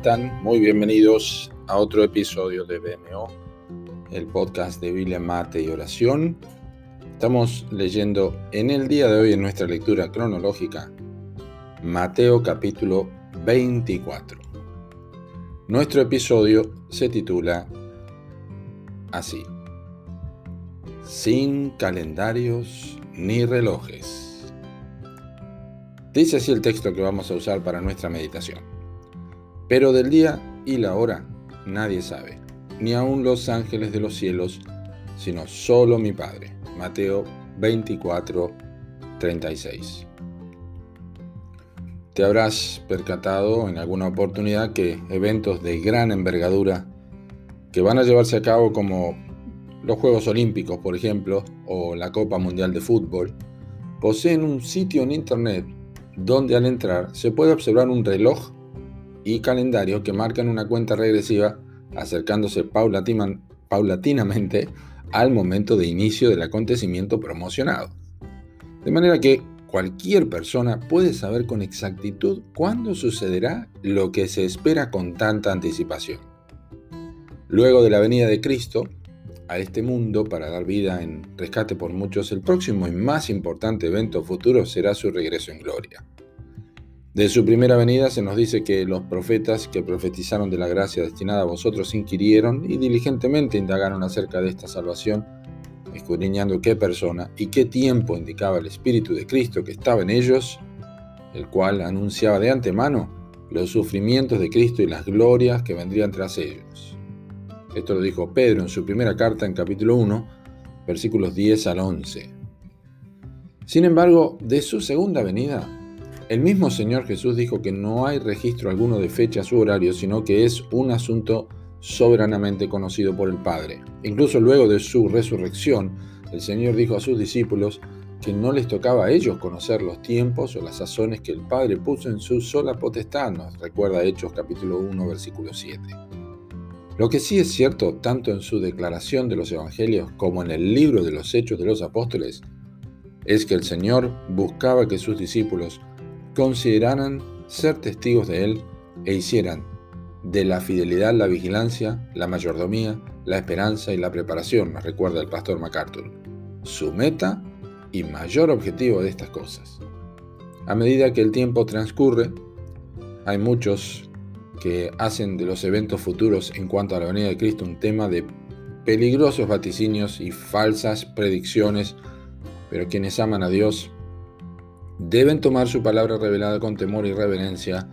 están? Muy bienvenidos a otro episodio de BMO, el podcast de Biblia, Mate y Oración. Estamos leyendo en el día de hoy en nuestra lectura cronológica Mateo capítulo 24. Nuestro episodio se titula así, Sin calendarios ni relojes. Dice así el texto que vamos a usar para nuestra meditación. Pero del día y la hora nadie sabe, ni aun los ángeles de los cielos, sino solo mi Padre. Mateo 24, 36. Te habrás percatado en alguna oportunidad que eventos de gran envergadura que van a llevarse a cabo como los Juegos Olímpicos, por ejemplo, o la Copa Mundial de Fútbol, poseen un sitio en Internet donde al entrar se puede observar un reloj y calendario que marcan una cuenta regresiva acercándose paulatinamente al momento de inicio del acontecimiento promocionado. De manera que cualquier persona puede saber con exactitud cuándo sucederá lo que se espera con tanta anticipación. Luego de la venida de Cristo a este mundo para dar vida en rescate por muchos, el próximo y más importante evento futuro será su regreso en gloria. De su primera venida se nos dice que los profetas que profetizaron de la gracia destinada a vosotros inquirieron y diligentemente indagaron acerca de esta salvación, escudriñando qué persona y qué tiempo indicaba el Espíritu de Cristo que estaba en ellos, el cual anunciaba de antemano los sufrimientos de Cristo y las glorias que vendrían tras ellos. Esto lo dijo Pedro en su primera carta en capítulo 1, versículos 10 al 11. Sin embargo, de su segunda venida el mismo Señor Jesús dijo que no hay registro alguno de fechas u horarios, sino que es un asunto soberanamente conocido por el Padre. Incluso luego de su resurrección, el Señor dijo a sus discípulos que no les tocaba a ellos conocer los tiempos o las sazones que el Padre puso en su sola potestad, nos recuerda Hechos capítulo 1 versículo 7. Lo que sí es cierto, tanto en su declaración de los Evangelios como en el libro de los Hechos de los Apóstoles, es que el Señor buscaba que sus discípulos consideraran ser testigos de Él e hicieran de la fidelidad la vigilancia, la mayordomía, la esperanza y la preparación, nos recuerda el pastor MacArthur, su meta y mayor objetivo de estas cosas. A medida que el tiempo transcurre, hay muchos que hacen de los eventos futuros en cuanto a la venida de Cristo un tema de peligrosos vaticinios y falsas predicciones, pero quienes aman a Dios deben tomar su palabra revelada con temor y reverencia,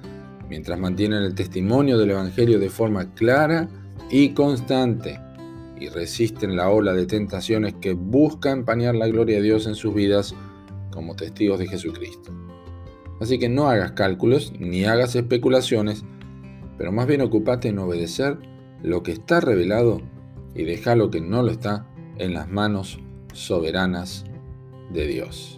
mientras mantienen el testimonio del Evangelio de forma clara y constante, y resisten la ola de tentaciones que busca empañar la gloria de Dios en sus vidas como testigos de Jesucristo. Así que no hagas cálculos ni hagas especulaciones, pero más bien ocupate en obedecer lo que está revelado y deja lo que no lo está en las manos soberanas de Dios.